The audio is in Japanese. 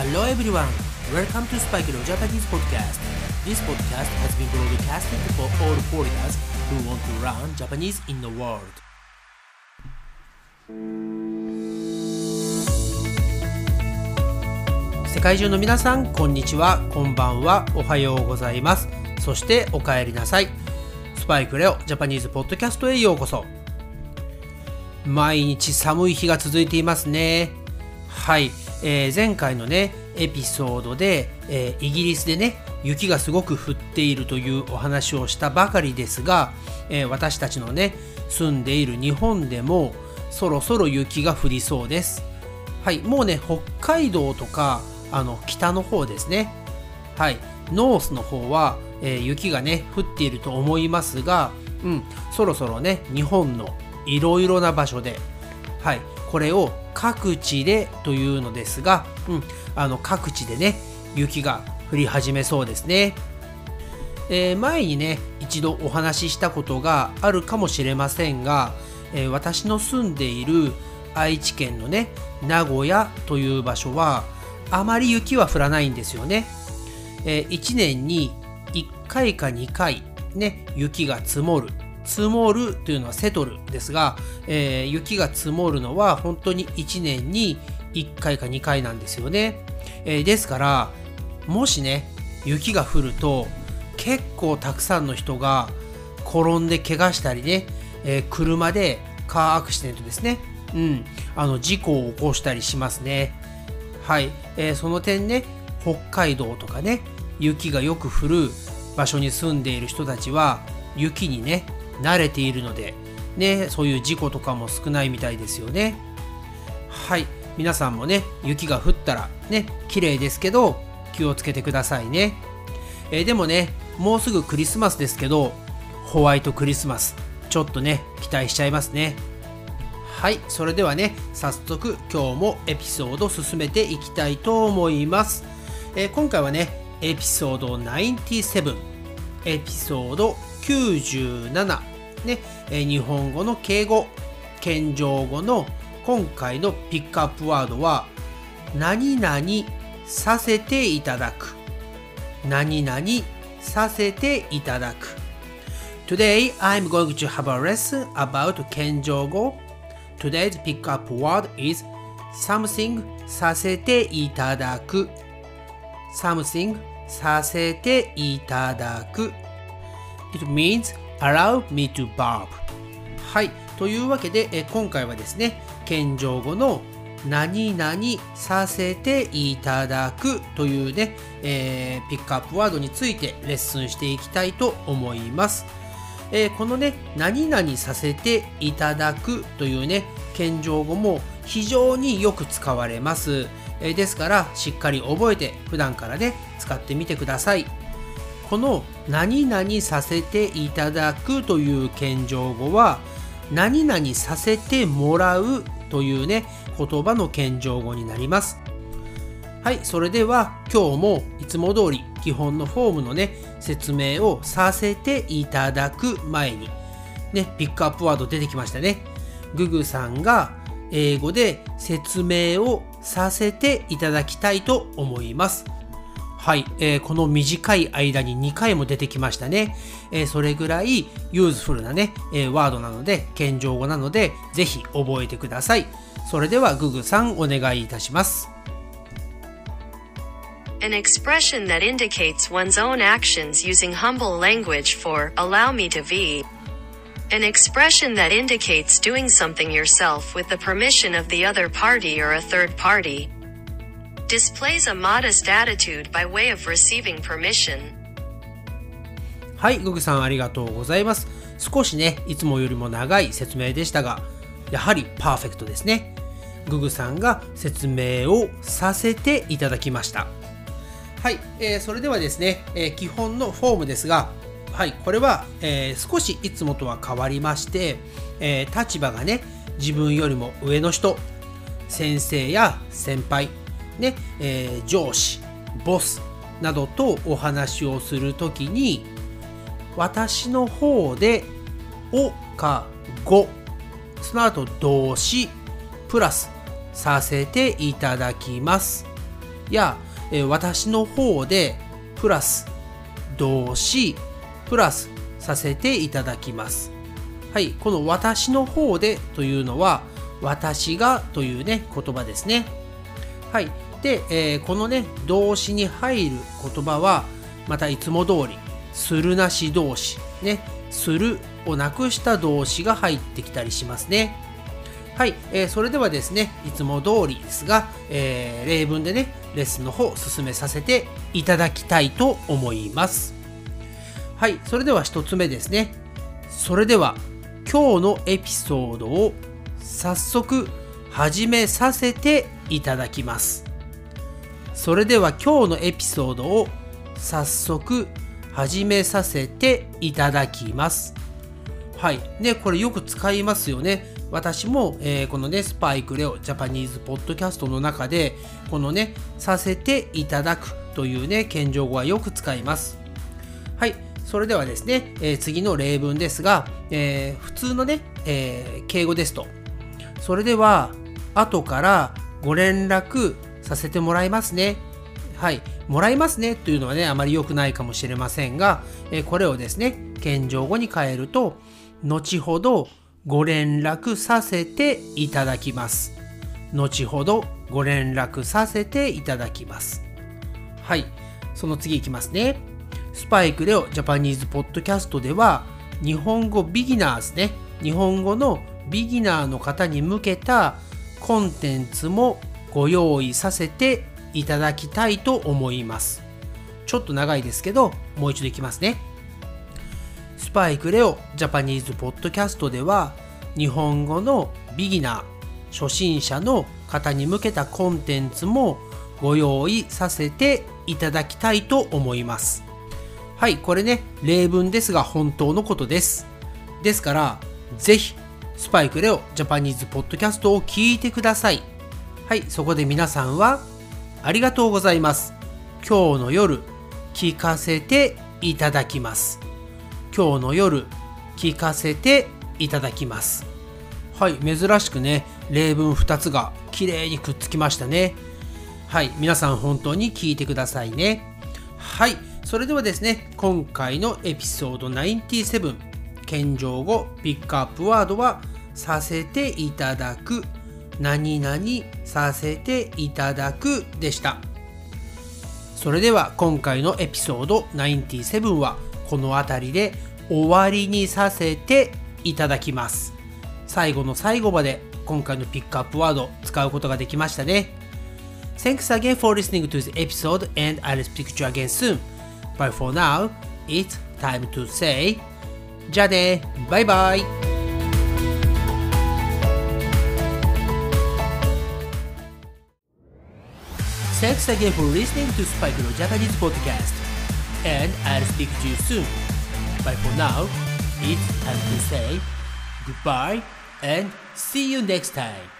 Hello everyone, welcome to Spike Leo Japanese podcast. This podcast has been broadcasted for all foreigners who want to learn Japanese in the world. 世界中の皆さん、こんにちは、こんばんは、おはようございます。そしてお帰りなさい。スパイクレオジャパニーズポッドキャストへようこそ。毎日寒い日が続いていますね。はい、えー、前回のね、エピソードで、えー、イギリスでね、雪がすごく降っているというお話をしたばかりですが、えー、私たちのね、住んでいる日本でもそろそろ雪が降りそうです。はい、もうね、北海道とか、あの、北の方ですね。はい、ノースの方は、えー、雪がね、降っていると思いますが、うん、そろそろね、日本のいろいろな場所で、はい、これを各地でというのですが、うん、あの各地でね、雪が降り始めそうですね。えー、前にね、一度お話ししたことがあるかもしれませんが、えー、私の住んでいる愛知県のね、名古屋という場所は、あまり雪は降らないんですよね。えー、1年に1回か2回ね、雪が積もる積もるというのはセトルですが、えー、雪が積もるのは本当に1年に1回か2回なんですよね。えー、ですから、もしね、雪が降ると結構たくさんの人が転んで怪我したりね、えー、車でカーアクシデントですね。うん、あの事故を起こしたりしますね。はい、えー、その点ね、北海道とかね、雪がよく降る場所に住んでいる人たちは雪にね慣れているので、ね、そういう事故とかも少ないみたいですよね。はい。皆さんもね、雪が降ったらね、綺麗ですけど、気をつけてくださいね。えー、でもね、もうすぐクリスマスですけど、ホワイトクリスマス、ちょっとね、期待しちゃいますね。はい、それではね、早速今日もエピソード進めていきたいと思います。えー、今回はね、エピソード97、エピソード97ね、え日本語の敬語、謙譲語の今回のピックアップワードは、何々させていただく。何々させていただく。Today I'm going to have a lesson about 謙譲語。Today's pick up word is something させていただく。something させていただく。It means allow me to barb. はい。というわけで、え今回はですね、謙譲語の何々させていただくというね、えー、ピックアップワードについてレッスンしていきたいと思います。えー、このね、何々させていただくというね、謙譲語も非常によく使われます。えー、ですから、しっかり覚えて普段からね、使ってみてください。この何々させていただくという謙譲語は何々させてもらうというね言葉の謙譲語になります。はいそれでは今日もいつも通り基本のフォームのね説明をさせていただく前にねピックアップワード出てきましたね。ググさんが英語で説明をさせていただきたいと思います。はい、えー、この短い間に2回も出てきましたね。えー、それぐらいユーズフルなね、えー、ワードなので、謙譲語なので、ぜひ覚えてください。それではググさんお願いいたします。An expression that indicates one's own actions using humble language for allow me to be. An expression that indicates doing something yourself with the permission of the other party or a third party. Displays a modest attitude by way of receiving permission. はい、ググさんありがとうございます。少しね、いつもよりも長い説明でしたが、やはりパーフェクトですね。ググさんが説明をさせていただきました。はい、えー、それではですね、えー、基本のフォームですが、はい、これは、えー、少しいつもとは変わりまして、えー、立場がね、自分よりも上の人、先生や先輩、ね、えー、上司、ボスなどとお話をするときに、私の方で、おかご、その後動詞、プラスさせていただきます。や、えー私の方でプラス動詞プラスさせていただきます。はい、この私の方でというのは私がというね言葉ですね。はい。で、えーこのね動詞に入る言葉はまたいつも通りするなし動詞ねするをなくした動詞が入ってきたりしますね。はい、えーそれではですね、いつも通りですが、えー例文でね、レッスンの方進めさせていただきたいと思います。はい、それでは一つ目ですね。それでは、今日のエピソードを早速始めさせていただきます。それでは今日のエピソードを早速始めさせていただきます。はい。ね、これよく使いますよね。私も、えーこのね、スパイクレオジャパニーズポッドキャストの中で、このね、させていただくというね、謙譲語はよく使います。はい。それではですね、えー次の例文ですが、えー普通のね、え敬語ですと。それでは、後からご連絡させてもらいますね。はい。もらいますねというのはね、あまり良くないかもしれませんが、えーこれをですね、謙譲語に変えると、後ほどご連絡させていただきます。後ほどご連絡させていただきます。はい。その次いきますね。スパイクレオジャパニーズポッドキャストでは、日本語ビギナーズね、日本語のビギナーの方に向けたコンテンツもご用意させていただきたいと思います。ちょっと長いですけど、もう一度いきますね。スパイクレオジャパニーズポッドキャストでは日本語のビギナー初心者の方に向けたコンテンツもご用意させていただきたいと思いますはいこれね例文ですが本当のことですですからぜひスパイクレオジャパニーズポッドキャストを聞いてくださいはいそこで皆さんはありがとうございます。今日の夜聞かせていただきます。今日の夜聞かせていただきます。はい珍しくね例文2つが綺麗にくっつきましたね。はい皆さん本当に聞いてくださいね。はいそれではですね今回のエピソード97謙譲語ピックアップワードはさせていただく何々させていただくでしたそれでは今回のエピソード97はこの辺りで終わりにさせていただきます。最後の最後まで今回のピックアップワード使うことができましたね。Thanks again for listening to this episode and I'll speak to you again soon. But for now, it's time to say じゃあね、バイバイ。Thanks again for listening to Spike no Japanese podcast. And I'll speak to you soon. But for now, it's time to say goodbye and see you next time.